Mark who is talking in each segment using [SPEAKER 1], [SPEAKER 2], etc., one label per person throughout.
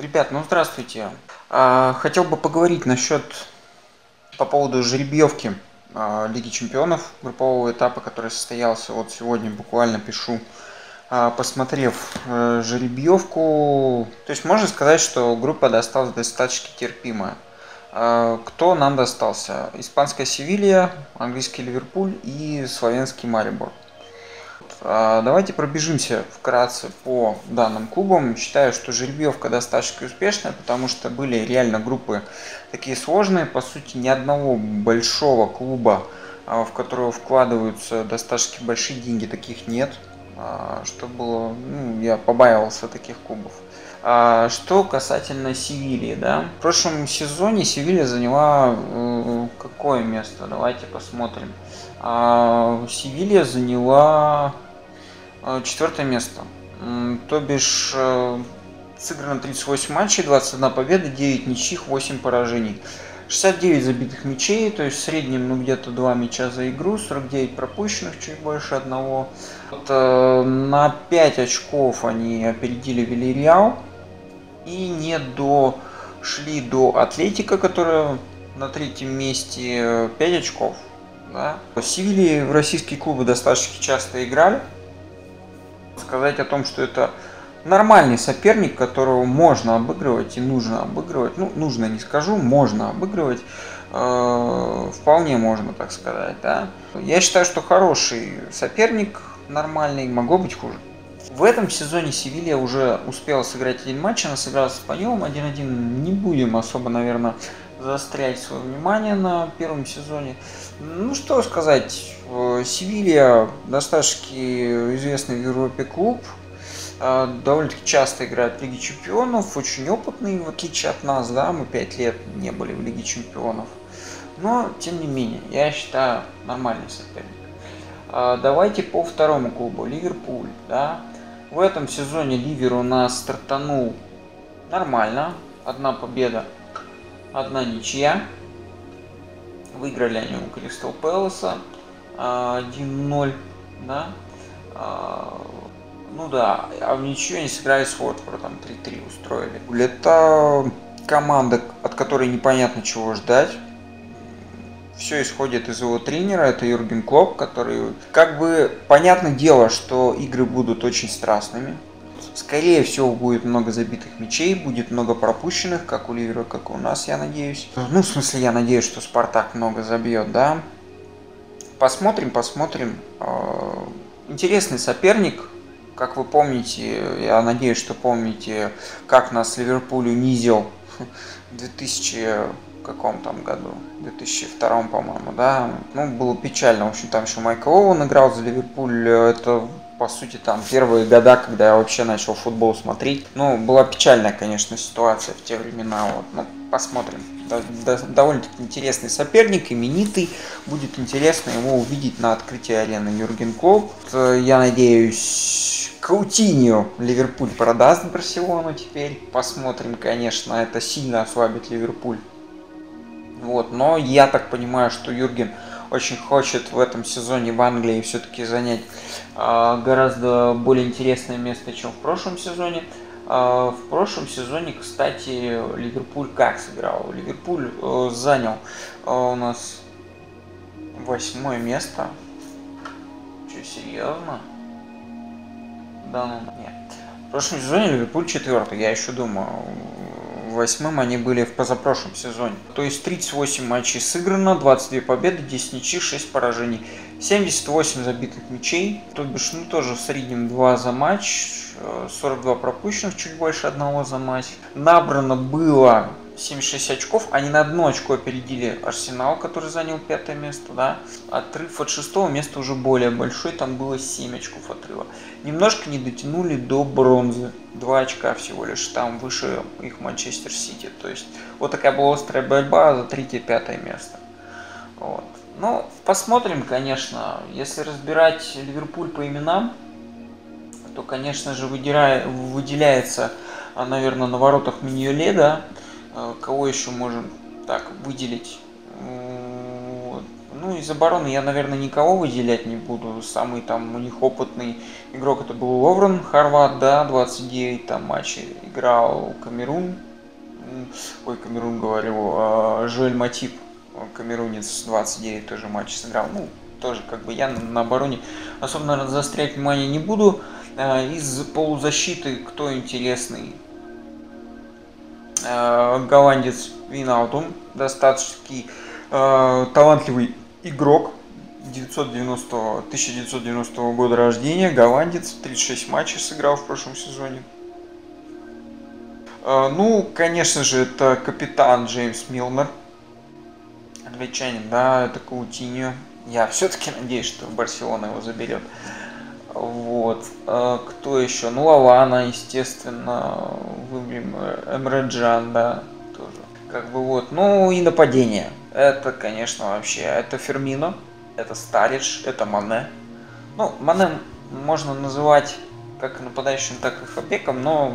[SPEAKER 1] Ребят, ну здравствуйте. А, хотел бы поговорить насчет по поводу жеребьевки а, Лиги Чемпионов группового этапа, который состоялся вот сегодня, буквально пишу, а, посмотрев э, жеребьевку. То есть можно сказать, что группа досталась достаточно терпимая. Кто нам достался? Испанская Севилья, английский Ливерпуль и славянский Марибор. А, давайте пробежимся вкратце по данным клубам. Считаю, что жеребьевка достаточно успешная, потому что были реально группы такие сложные. По сути, ни одного большого клуба, а, в которого вкладываются достаточно большие деньги, таких нет. А, что было, ну, я побаивался таких клубов. Что касательно Севильи, да, в прошлом сезоне Севилья заняла э, какое место? Давайте посмотрим. Севилья заняла четвертое место. То бишь э, сыграно 38 матчей, 21 победа, 9 ничьих, 8 поражений. 69 забитых мячей, то есть в среднем ну, где-то 2 мяча за игру, 49 пропущенных, чуть больше одного. Вот, э, на 5 очков они опередили Вильяреал и не дошли до Атлетика, которая на третьем месте 5 очков. Да. В Севилье в российские клубы достаточно часто играли сказать о том, что это нормальный соперник, которого можно обыгрывать и нужно обыгрывать. Ну, нужно не скажу, можно обыгрывать. Э, вполне можно, так сказать, да. Я считаю, что хороший соперник, нормальный, могло быть хуже. В этом сезоне Севилья уже успела сыграть один матч, она сыграла с Испаньолом 1-1. Не будем особо, наверное, заострять свое внимание на первом сезоне. Ну, что сказать, Севилья достаточно известный в Европе клуб, э, довольно-таки часто играет в Лиге Чемпионов, очень опытный, в отличие от нас, да, мы пять лет не были в Лиге Чемпионов. Но, тем не менее, я считаю, нормальный соперник. Э, давайте по второму клубу, Ливерпуль, да. В этом сезоне Ливер у нас стартанул нормально, одна победа одна ничья. Выиграли они у Кристал Пэласа 1-0, да. А, ну да, а в ничью они сыграли с Уотфордом, 3-3 устроили. Это команда, от которой непонятно чего ждать. Все исходит из его тренера, это Юрген Клоп, который... Как бы, понятное дело, что игры будут очень страстными, Скорее всего, будет много забитых мячей, будет много пропущенных, как у Ливера, как у нас, я надеюсь. Ну, в смысле, я надеюсь, что Спартак много забьет, да. Посмотрим, посмотрим. А, интересный соперник, как вы помните, я надеюсь, что помните, как нас Ливерпуль унизил в 2000 каком там году, 2002 по-моему, да, ну, было печально, в общем, там еще Майкл Оуэн играл за Ливерпуль, это по сути, там, первые года, когда я вообще начал футбол смотреть. Ну, была печальная, конечно, ситуация в те времена. Вот. Ну, посмотрим. Довольно-таки интересный соперник, именитый. Будет интересно его увидеть на открытии арены Юрген Клоп. Я надеюсь, Каутиньо Ливерпуль продаст Барселону теперь. Посмотрим, конечно, это сильно ослабит Ливерпуль. Вот, но я так понимаю, что Юрген очень хочет в этом сезоне в Англии все-таки занять э, гораздо более интересное место, чем в прошлом сезоне. Э, в прошлом сезоне, кстати, Ливерпуль как сыграл? Ливерпуль э, занял э, у нас восьмое место. Что, серьезно? Да ну нет. В прошлом сезоне Ливерпуль четвертый. Я еще думаю, восьмым они были в позапрошлом сезоне. То есть 38 матчей сыграно, 22 победы, 10 ничьих, 6 поражений. 78 забитых мячей, то бишь, ну, тоже в среднем 2 за матч, 42 пропущенных, чуть больше одного за матч. Набрано было 76 очков, они на одно очко опередили Арсенал, который занял пятое место, да. Отрыв от шестого места уже более большой, там было 7 очков отрыва. Немножко не дотянули до бронзы, 2 очка всего лишь, там выше их Манчестер Сити. То есть вот такая была острая борьба за третье-пятое место. Вот. Ну, посмотрим, конечно. Если разбирать Ливерпуль по именам, то, конечно же, выделяется, наверное, на воротах Миньоле, да, кого еще можем так выделить? Ну, Ну, из обороны я, наверное, никого выделять не буду. Самый там у них опытный игрок это был Ловрен, Хорват, да, 29 там матчей играл Камерун. Ой, Камерун говорю, а, Жоэль Матип, камерунец, 29 тоже матч сыграл. Ну, тоже как бы я на обороне особо, наверное, заострять внимание не буду. А, из полузащиты кто интересный? А, голландец Винаутум, достаточно талантливый игрок 990, 1990 года рождения, голландец, 36 матчей сыграл в прошлом сезоне. А, ну, конечно же, это капитан Джеймс Милнер, англичанин, да, это Каутиньо. Я все-таки надеюсь, что Барселона его заберет. Вот. А, кто еще? Ну, Лавана, естественно, выберем Эмреджан, да, тоже. Как бы вот. Ну и нападение. Это, конечно, вообще, это Фермино, это Старидж, это Мане. Ну, Мане можно называть как нападающим, так и хабеком, но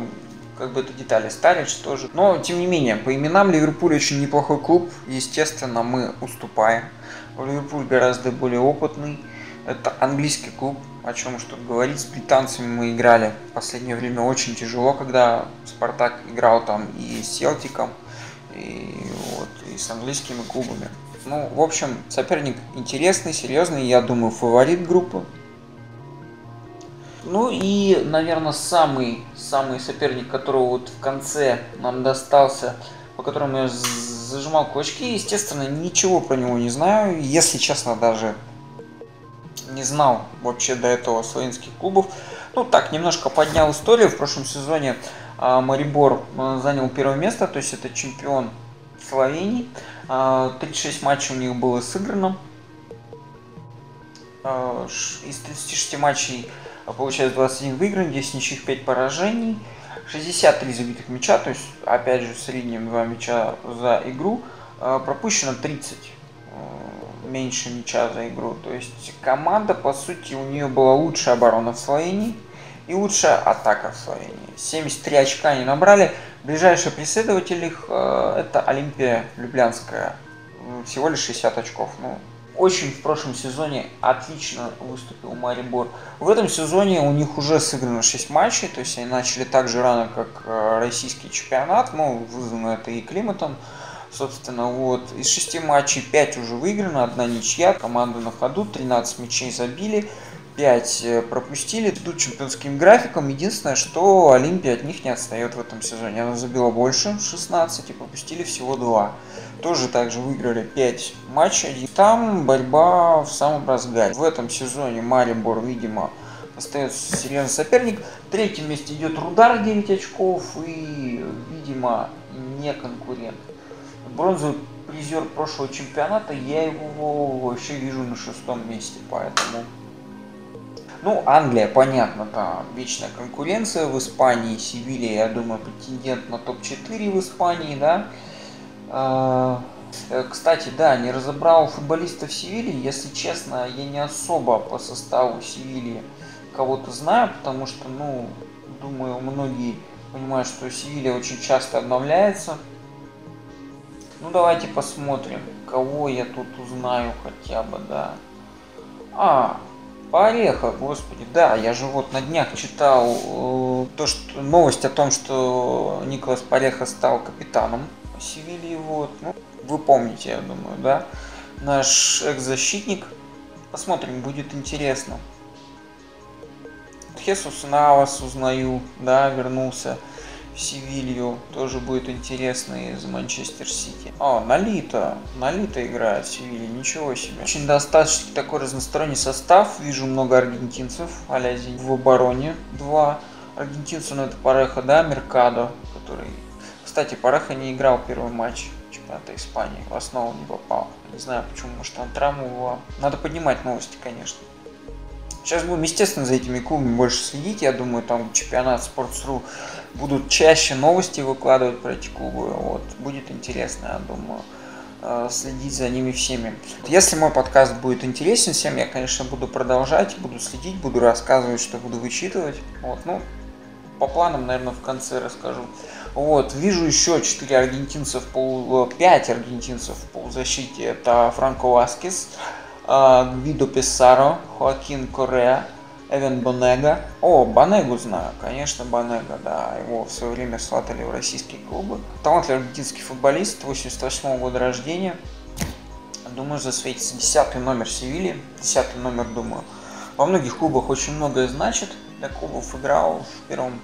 [SPEAKER 1] как бы это детали. Старидж тоже. Но, тем не менее, по именам Ливерпуль очень неплохой клуб. Естественно, мы уступаем. Ливерпуль гораздо более опытный. Это английский клуб, о чем тут говорить. С британцами мы играли в последнее время очень тяжело, когда Спартак играл там и с Селтиком, и вот, и с английскими клубами. Ну, в общем, соперник интересный, серьезный, я думаю, фаворит группы. Ну и, наверное, самый, самый соперник, которого вот в конце нам достался, по которому я зажимал кулачки, естественно, ничего про него не знаю. Если честно, даже не знал вообще до этого славянских клубов. Ну так, немножко поднял историю. В прошлом сезоне а, Марибор а, занял первое место, то есть это чемпион Словении. 36 а, матчей у них было сыграно. Из 36 матчей получается 21 выигран, 10 ничьих, 5 поражений. 63 забитых мяча, то есть опять же в среднем 2 мяча за игру. Пропущено 30 меньше мяча за игру. То есть команда, по сути, у нее была лучшая оборона в Словении и лучшая атака в Словении. 73 очка они набрали. Ближайший преследователь их э, это Олимпия Люблянская. Всего лишь 60 очков. Ну, очень в прошлом сезоне отлично выступил Марибор. В этом сезоне у них уже сыграно 6 матчей, то есть они начали так же рано, как э, российский чемпионат, ну, вызвано это и климатом. Собственно, вот, из 6 матчей 5 уже выиграно, одна ничья, команда на ходу, 13 мячей забили, 5 э, пропустили, идут чемпионским графиком. Единственное, что Олимпия от них не отстает в этом сезоне. Она забила больше, 16, и пропустили всего 2. Тоже также выиграли 5 матчей. Там борьба в самом разгаре. В этом сезоне Марибор, видимо, остается серьезный соперник. В третьем месте идет Рудар 9 очков и, видимо, не конкурент. Бронзовый призер прошлого чемпионата, я его вообще вижу на шестом месте, поэтому ну, Англия, понятно, там вечная конкуренция. В Испании, Севилья, я думаю, претендент на топ-4 в Испании, да. А, э, кстати, да, не разобрал футболистов Севильи. Если честно, я не особо по составу Севильи кого-то знаю, потому что, ну, думаю, многие понимают, что Севилья очень часто обновляется. Ну, давайте посмотрим, кого я тут узнаю хотя бы, да. А, Пореха, господи, да, я же вот на днях читал э, то, что, новость о том, что Николас Пореха стал капитаном Севильи, вот, ну, вы помните, я думаю, да, наш экс-защитник, посмотрим, будет интересно. Хесус Навас узнаю, да, вернулся. Севилью тоже будет интересно из Манчестер Сити. О, Налита. Налита играет в Севилье, ничего себе. Очень достаточно такой разносторонний состав. Вижу много аргентинцев, Алязи в обороне. Два аргентинца, ну это Пареха, да, Меркадо, который... Кстати, Пареха не играл первый матч чемпионата Испании, в основу не попал. Не знаю почему, может там травма была. Надо поднимать новости, конечно. Сейчас будем, естественно, за этими клубами больше следить. Я думаю, там чемпионат Sports.ru будут чаще новости выкладывать про эти клубы. Вот. Будет интересно, я думаю, э, следить за ними всеми. Если мой подкаст будет интересен всем, я, конечно, буду продолжать, буду следить, буду рассказывать, что буду вычитывать. Вот, ну, по планам, наверное, в конце расскажу. Вот, вижу еще 4 аргентинцев, по 5 аргентинцев по защите. Это Франко Васкес, Гвидо Писаро, Хоакин Корея, Эвен Бонега. О, Бонегу знаю, конечно, Бонега, да. Его в свое время сватали в российские клубы. Талантливый аргентинский футболист, 88 -го года рождения. Думаю, засветится. Десятый номер Севильи. Десятый номер, думаю. Во многих клубах очень многое значит. Для клубов играл в первом...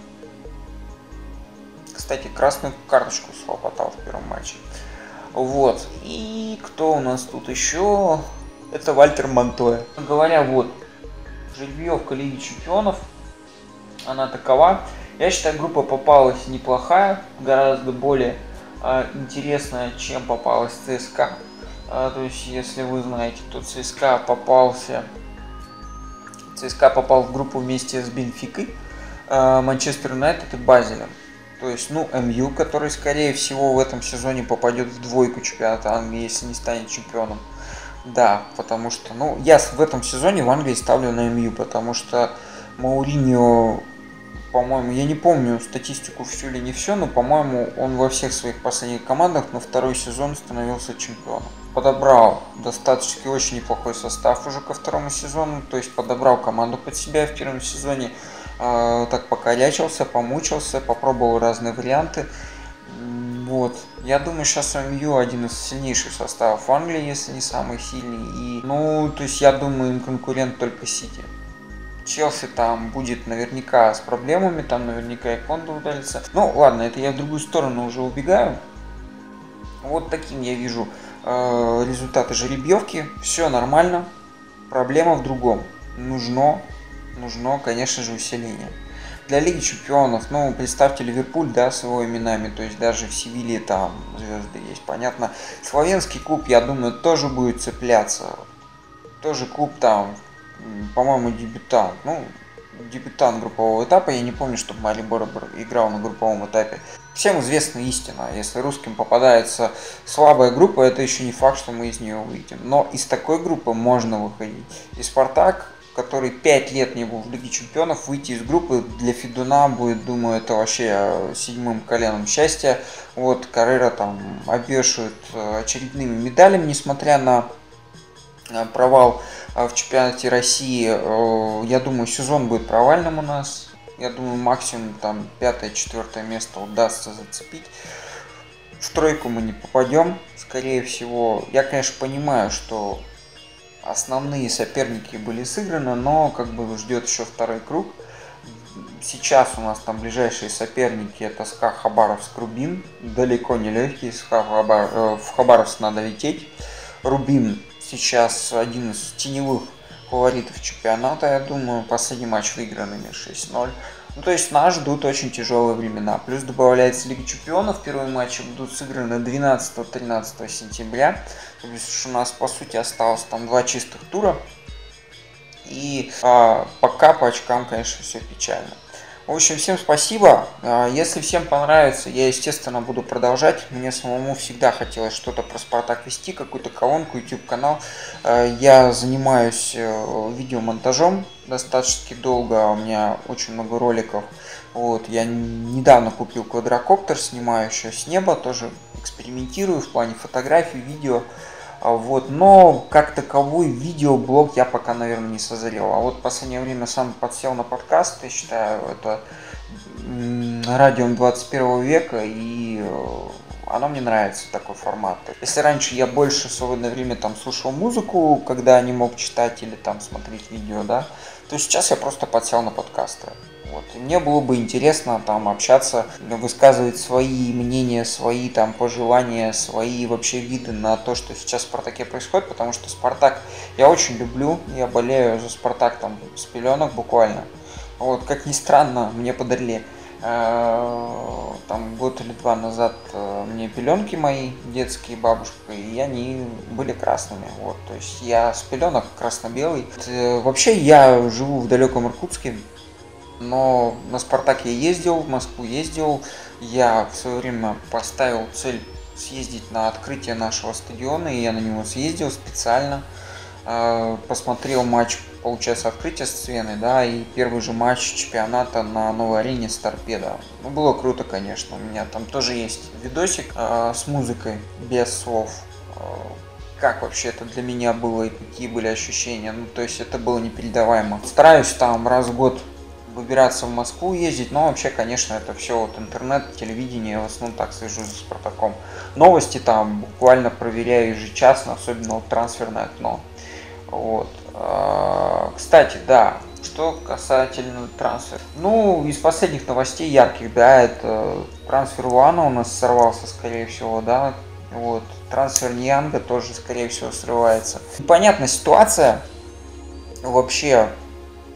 [SPEAKER 1] Кстати, красную карточку схлопотал в первом матче. Вот. И кто у нас тут еще? Это Вальтер Монтоя. Говоря вот, жеребьевка Лиги Чемпионов, она такова. Я считаю, группа попалась неплохая, гораздо более э, интересная, чем попалась ЦСКА. Э, то есть, если вы знаете, то ЦСКА попался, ЦСКА попал в группу вместе с Бенфикой, э, Манчестер Юнайтед и Базелем. То есть, ну, МЮ, который, скорее всего, в этом сезоне попадет в двойку чемпионата Англии, если не станет чемпионом. Да, потому что, ну, я в этом сезоне в Англии ставлю на МЮ, потому что Мауриньо, по-моему, я не помню статистику всю или не все, но, по-моему, он во всех своих последних командах на второй сезон становился чемпионом. Подобрал достаточно очень неплохой состав уже ко второму сезону, то есть подобрал команду под себя в первом сезоне, э, так покорячился, помучился, попробовал разные варианты. Вот. Я думаю, сейчас МЮ один из сильнейших составов Англии, если не самый сильный. И, ну, то есть я думаю, им конкурент только Сити. Челси там будет наверняка с проблемами, там наверняка и Кондо удалится. Ну, ладно, это я в другую сторону уже убегаю. Вот таким я вижу э, результаты жеребьевки. Все нормально. Проблема в другом. Нужно, нужно, конечно же, усиление для Лиги Чемпионов, ну, представьте Ливерпуль, да, с его именами, то есть даже в Севилье там звезды есть, понятно. Словенский клуб, я думаю, тоже будет цепляться. Тоже клуб там, по-моему, дебютант. Ну, дебютант группового этапа. Я не помню, чтобы Марибор играл на групповом этапе. Всем известна истина. Если русским попадается слабая группа, это еще не факт, что мы из нее выйдем. Но из такой группы можно выходить. И Спартак который 5 лет не был в Лиге Чемпионов, выйти из группы для Федуна будет, думаю, это вообще э, седьмым коленом счастья. Вот, Каррера там обвешивают э, очередными медалями, несмотря на э, провал в чемпионате России. Я думаю, сезон будет провальным у нас. Я думаю, максимум там пятое-четвертое место удастся зацепить. В тройку мы не попадем, скорее всего. Я, конечно, понимаю, что основные соперники были сыграны, но как бы ждет еще второй круг. Сейчас у нас там ближайшие соперники это СКА Хабаровск Рубин. Далеко не легкий, Хабар... Э, в Хабаровск надо лететь. Рубин сейчас один из теневых фаворитов чемпионата, я думаю. Последний матч выигранными 6-0. Ну, то есть нас ждут очень тяжелые времена. Плюс добавляется Лига Чемпионов. Первые матчи будут сыграны 12-13 сентября. То есть у нас, по сути, осталось там два чистых тура. И а, пока по очкам, конечно, все печально. В общем, всем спасибо. А, если всем понравится, я, естественно, буду продолжать. Мне самому всегда хотелось что-то про Спартак вести, какую-то колонку, YouTube-канал. А, я занимаюсь э, видеомонтажом достаточно долго, у меня очень много роликов. Вот, я недавно купил квадрокоптер, снимаю еще с неба, тоже экспериментирую в плане фотографий, видео. А вот, но как таковой видеоблог я пока, наверное, не созрел. А вот в последнее время сам подсел на подкаст, я считаю, это радио 21 века, и э, оно мне нравится, такой формат. Если раньше я больше в свободное время там слушал музыку, когда не мог читать или там смотреть видео, да, то сейчас я просто подсел на подкасты. Вот. И мне было бы интересно там общаться, высказывать свои мнения, свои там пожелания, свои вообще виды на то, что сейчас в Спартаке происходит, потому что Спартак я очень люблю, я болею за Спартак там с пеленок буквально. Вот, как ни странно, мне подарили там год или два назад э, мне пеленки мои детские бабушка, и они были красными. Вот, то есть я с пеленок красно-белый. Э, вообще я живу в далеком Иркутске, но на Спартак я ездил, в Москву ездил. Я в свое время поставил цель съездить на открытие нашего стадиона, и я на него съездил специально. Посмотрел матч, получается, открытие сцены, да, и первый же матч чемпионата на новой арене с торпедо. Ну, было круто, конечно. У меня там тоже есть видосик э, с музыкой, без слов. как вообще это для меня было и какие были ощущения. Ну, то есть это было непередаваемо. Стараюсь там раз в год выбираться в Москву ездить, но вообще, конечно, это все вот интернет, телевидение, в основном так свяжусь с Спартаком. Новости там буквально проверяю ежечасно, особенно вот трансферное окно. Вот. А, кстати, да, что касательно трансфера. Ну, из последних новостей ярких, да, это трансфер Луана у нас сорвался, скорее всего, да. Вот. Трансфер Нианга тоже, скорее всего, срывается. Понятна ситуация. Вообще,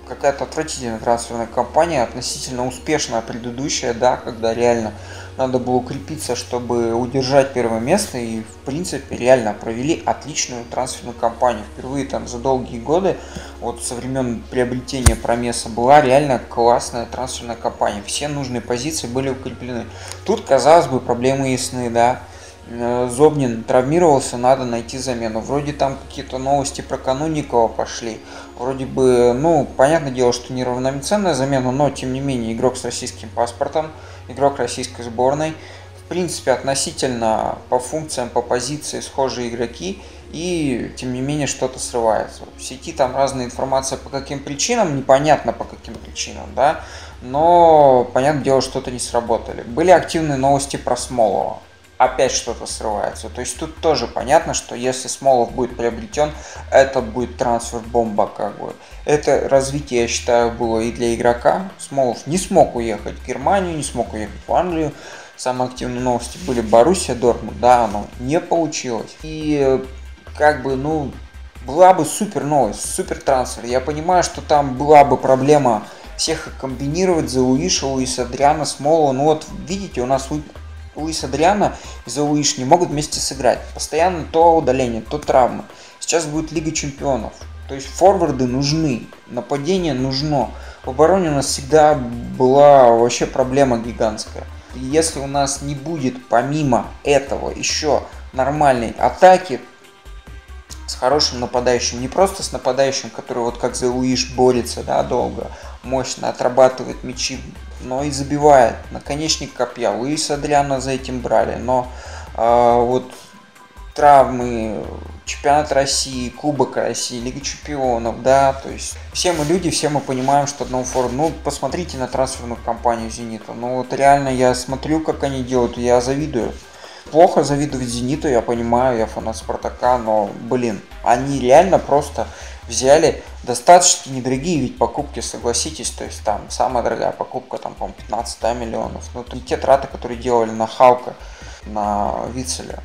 [SPEAKER 1] какая-то отвратительная трансферная кампания, относительно успешная предыдущая, да, когда реально надо было укрепиться, чтобы удержать первое место, и в принципе реально провели отличную трансферную кампанию. Впервые там за долгие годы, вот со времен приобретения Промеса, была реально классная трансферная кампания. Все нужные позиции были укреплены. Тут, казалось бы, проблемы ясны, да, Э, Зобнин травмировался, надо найти замену. Вроде там какие-то новости про Кануникова пошли. Вроде бы, ну, понятное дело, что не равноценная замена, но тем не менее игрок с российским паспортом, игрок российской сборной. В принципе, относительно по функциям, по позиции схожие игроки, и тем не менее что-то срывается. В сети там разная информация по каким причинам, непонятно по каким причинам, да, но, понятное дело, что-то не сработали. Были активные новости про Смолова опять что-то срывается. То есть тут тоже понятно, что если Смолов будет приобретен, это будет трансфер-бомба как бы. Это развитие, я считаю, было и для игрока. Смолов не смог уехать в Германию, не смог уехать в Англию. Самые активные новости были Боруссия, Дортмунд, да, оно не получилось. И как бы, ну, была бы супер новость, супер трансфер. Я понимаю, что там была бы проблема всех комбинировать за Луиша, Луиса Адриана, Смолова. Ну вот, видите, у нас Луис Адриана и за Луиш не могут вместе сыграть. Постоянно то удаление, то травма. Сейчас будет Лига Чемпионов. То есть форварды нужны, нападение нужно. В обороне у нас всегда была вообще проблема гигантская. И если у нас не будет помимо этого еще нормальной атаки, с хорошим нападающим, не просто с нападающим, который вот как за Луиш борется, да, долго, мощно отрабатывает мячи, но и забивает. Наконечник копья. Луис Адриана за этим брали, но э, вот травмы, чемпионат России, Кубок России, Лига Чемпионов, да, то есть все мы люди, все мы понимаем, что одного фору, ну, посмотрите на трансферную кампанию Зенита, ну, вот реально я смотрю, как они делают, я завидую. Плохо завидовать Зениту, я понимаю, я фанат Спартака, но, блин, они реально просто взяли достаточно недорогие ведь покупки, согласитесь, то есть там самая дорогая покупка, там, по-моему, 15 да, миллионов. Ну, не те траты, которые делали на Халка, на Вицеля.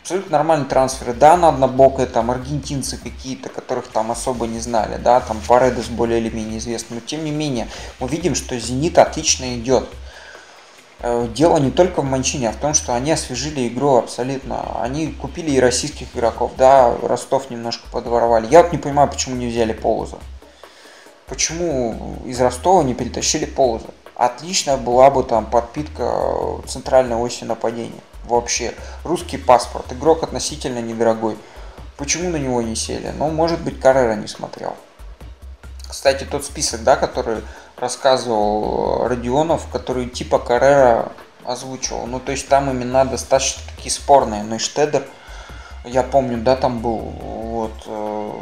[SPEAKER 1] Абсолютно нормальные трансферы. Да, на однобокое, там, аргентинцы какие-то, которых там особо не знали, да, там Паредес более или менее известный. Но тем не менее, мы видим, что Зенит отлично идет. Э, дело не только в Манчине, а в том, что они освежили игру абсолютно. Они купили и российских игроков, да, Ростов немножко подворовали. Я вот не понимаю, почему не взяли Полоза. Почему из Ростова не перетащили Полоза? Отличная была бы там подпитка центральной оси нападения. Вообще. Русский паспорт. Игрок относительно недорогой. Почему на него не сели? Ну, может быть, Каррера не смотрел. Кстати, тот список, да, который рассказывал Родионов, который типа Каррера озвучивал. Ну, то есть там имена достаточно такие спорные. Ну и Штедер, я помню, да, там был. Вот. Э,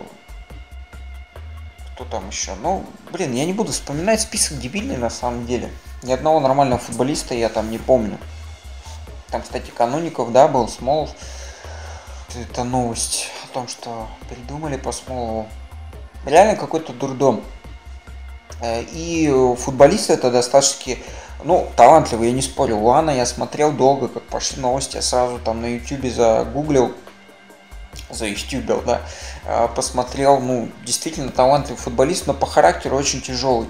[SPEAKER 1] кто там еще? Ну, блин, я не буду вспоминать список дебильный на самом деле. Ни одного нормального футболиста я там не помню. Там, кстати, Кануников, да, был, Смолов. Это новость о том, что придумали по Смолову. Реально какой-то дурдом. Э, и футболисты это достаточно, ну, талантливые, я не спорю. Лана я смотрел долго, как пошли новости, я сразу там на ютюбе загуглил, за ютюбил, да, э, посмотрел, ну, действительно талантливый футболист, но по характеру очень тяжелый.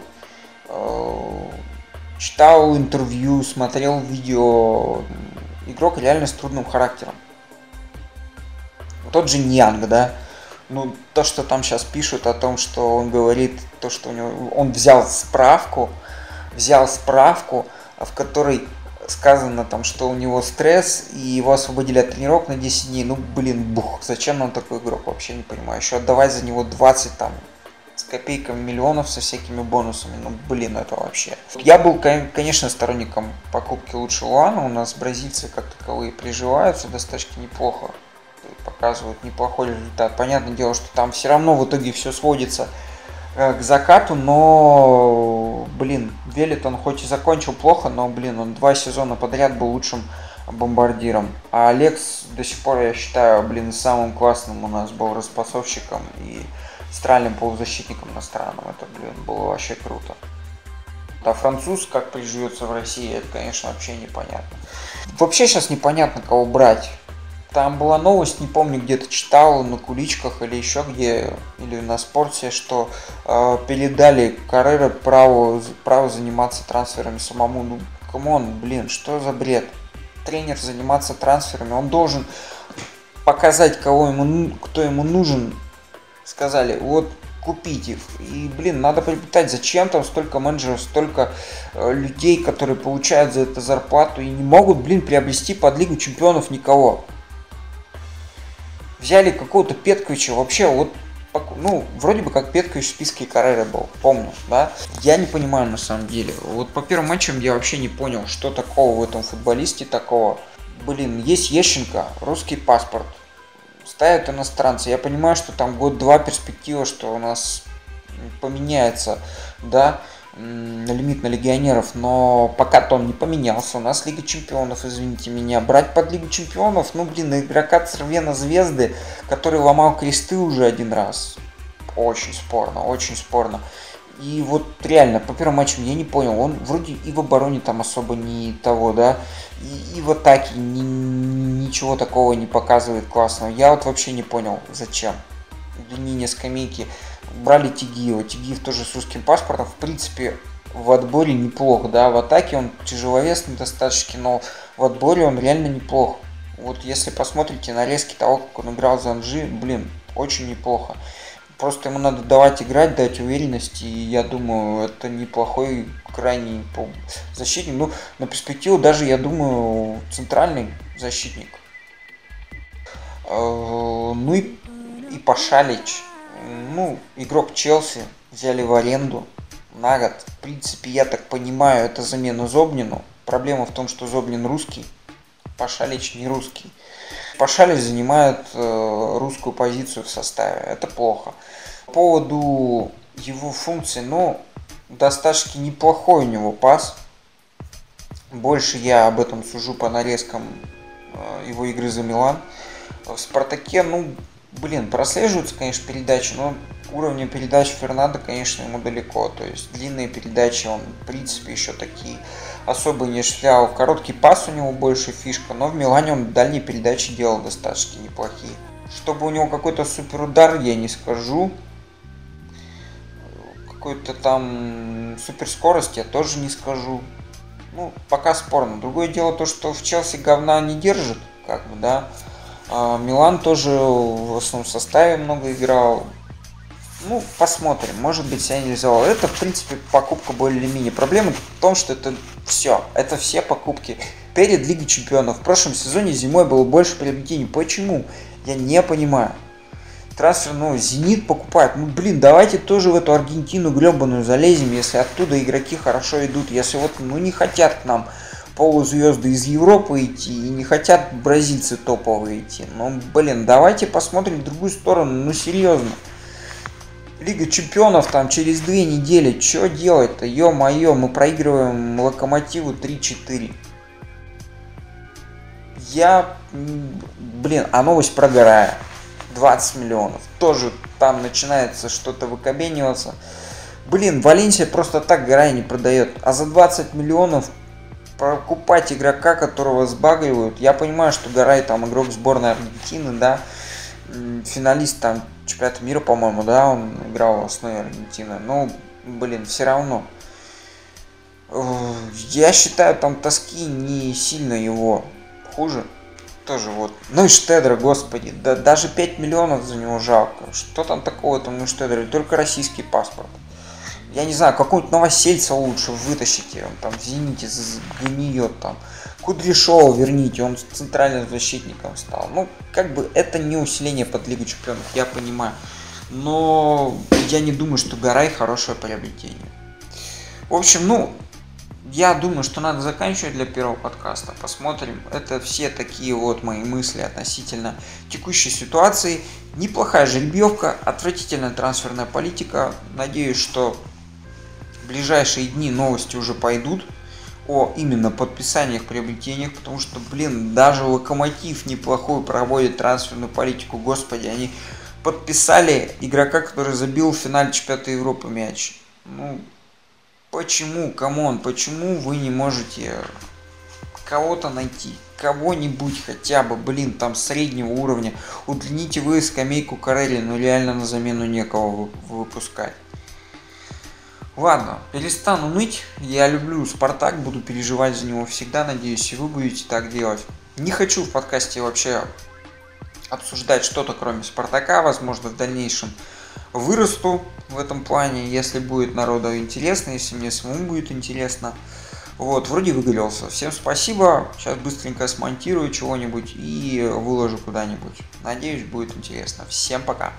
[SPEAKER 1] Э, читал интервью, смотрел видео, игрок реально с трудным характером. Тот же Ньянг, да, ну, то, что там сейчас пишут о том, что он говорит, то, что у него, он взял справку, взял справку, в которой сказано там, что у него стресс, и его освободили от тренировок на 10 дней. Ну, блин, бух, зачем нам такой игрок, вообще не понимаю. Еще отдавать за него 20 там с копейками миллионов со всякими бонусами. Ну, блин, это вообще. Я был, конечно, сторонником покупки лучше Луана. У нас бразильцы как таковые приживаются достаточно неплохо показывают неплохой результат. Понятное дело, что там все равно в итоге все сводится э, к закату, но, блин, Велит он хоть и закончил плохо, но, блин, он два сезона подряд был лучшим бомбардиром. А Алекс до сих пор, я считаю, блин, самым классным у нас был распасовщиком и центральным полузащитником иностранным. Это, блин, было вообще круто. А француз как приживется в России, это, конечно, вообще непонятно. Вообще сейчас непонятно, кого брать. Там была новость, не помню, где-то читал, на куличках или еще где, или на спорте, что э, передали Каррера право, право заниматься трансферами самому. Ну, come on, блин, что за бред? Тренер заниматься трансферами, он должен показать, кого ему, кто ему нужен. Сказали, вот купить их. И, блин, надо приобретать, зачем там столько менеджеров, столько э, людей, которые получают за это зарплату и не могут, блин, приобрести под Лигу Чемпионов никого. Взяли какого-то Петковича, вообще, вот, ну, вроде бы как Петкович в списке Каррера был, помню, да. Я не понимаю на самом деле. Вот по первым матчам я вообще не понял, что такого в этом футболисте такого. Блин, есть Ещенко, русский паспорт, ставят иностранцы. Я понимаю, что там год-два перспектива, что у нас поменяется, да, лимит на легионеров, но пока-то он не поменялся. У нас Лига Чемпионов, извините меня. Брать под Лигу Чемпионов, ну, блин, игрока Цервена Звезды, который ломал кресты уже один раз. Очень спорно, очень спорно. И вот реально, по первым матчам я не понял, он вроде и в обороне там особо не того, да, и, и в атаке ни, ничего такого не показывает классного. Я вот вообще не понял, зачем. Длинине скамейки брали Тигиева. Тигиев тоже с русским паспортом, в принципе, в отборе неплох, да, в атаке он тяжеловесный достаточно, но в отборе он реально неплох. Вот если посмотрите нарезки того, как он играл за Анжи, блин, очень неплохо. Просто ему надо давать играть, дать уверенность, и я думаю, это неплохой крайний защитник. Ну, на перспективу даже, я думаю, центральный защитник. Э, ну и, и Пашалич. Ну, игрок Челси взяли в аренду на год. В принципе, я так понимаю, это замена Зобнину. Проблема в том, что Зобнин русский, Пашалич не русский. Пашалич занимает э, русскую позицию в составе. Это плохо. По поводу его функции, ну, достаточно неплохой у него пас. Больше я об этом сужу по нарезкам э, его игры за Милан. В Спартаке, ну, блин, прослеживаются, конечно, передачи, но уровня передач Фернандо, конечно, ему далеко. То есть длинные передачи он, в принципе, еще такие особо не шлял. Короткий пас у него больше фишка, но в Милане он дальние передачи делал достаточно неплохие. Чтобы у него какой-то супер удар, я не скажу. Какой-то там супер скорость я тоже не скажу. Ну, пока спорно. Другое дело то, что в Челси говна не держит, как бы, да. А Милан тоже в основном составе много играл. Ну, посмотрим. Может быть, себя не взял. Это, в принципе, покупка более-менее. Проблема в том, что это все. Это все покупки перед Лигой Чемпионов. В прошлом сезоне зимой было больше приобретений. Почему? Я не понимаю. Трансфер, ну, Зенит покупает. Ну, блин, давайте тоже в эту Аргентину гребаную залезем, если оттуда игроки хорошо идут. Если вот, ну, не хотят к нам полузвезды из Европы идти и не хотят бразильцы топовые идти. Ну, блин, давайте посмотрим в другую сторону, ну, серьезно. Лига чемпионов там через две недели. Что делать-то? Ё-моё, мы проигрываем Локомотиву 3-4. Я... Блин, а новость про Гарая. 20 миллионов. Тоже там начинается что-то выкобениваться. Блин, Валенсия просто так Гарай не продает. А за 20 миллионов покупать игрока, которого сбагривают. Я понимаю, что Гарай там игрок сборной Аргентины, да, финалист там чемпионата мира, по-моему, да, он играл в основе Аргентины. Ну, блин, все равно. Я считаю, там тоски не сильно его хуже. Тоже вот. Ну и Штедра, господи, да, даже 5 миллионов за него жалко. Что там такого там у Штедра? Только российский паспорт. Я не знаю, какого-нибудь новосельца лучше вытащите. Он там в Зените гниет там. Кудряшова верните, он центральным защитником стал. Ну, как бы это не усиление под Лигу Чемпионов, я понимаю. Но я не думаю, что Гарай хорошее приобретение. В общем, ну, я думаю, что надо заканчивать для первого подкаста. Посмотрим. Это все такие вот мои мысли относительно текущей ситуации. Неплохая жеребьевка, отвратительная трансферная политика. Надеюсь, что ближайшие дни новости уже пойдут о именно подписаниях, приобретениях, потому что, блин, даже Локомотив неплохую проводит трансферную политику. Господи, они подписали игрока, который забил в финале чемпионата Европы мяч. Ну, почему, come on, почему вы не можете кого-то найти? Кого-нибудь хотя бы, блин, там среднего уровня. Удлините вы скамейку Каррере, но реально на замену некого выпускать. Ладно, перестану ныть. Я люблю Спартак, буду переживать за него всегда. Надеюсь, и вы будете так делать. Не хочу в подкасте вообще обсуждать что-то кроме Спартака. Возможно, в дальнейшем вырасту в этом плане, если будет народу интересно, если мне самому будет интересно. Вот, вроде выгорелся. Всем спасибо. Сейчас быстренько смонтирую чего-нибудь и выложу куда-нибудь. Надеюсь, будет интересно. Всем пока.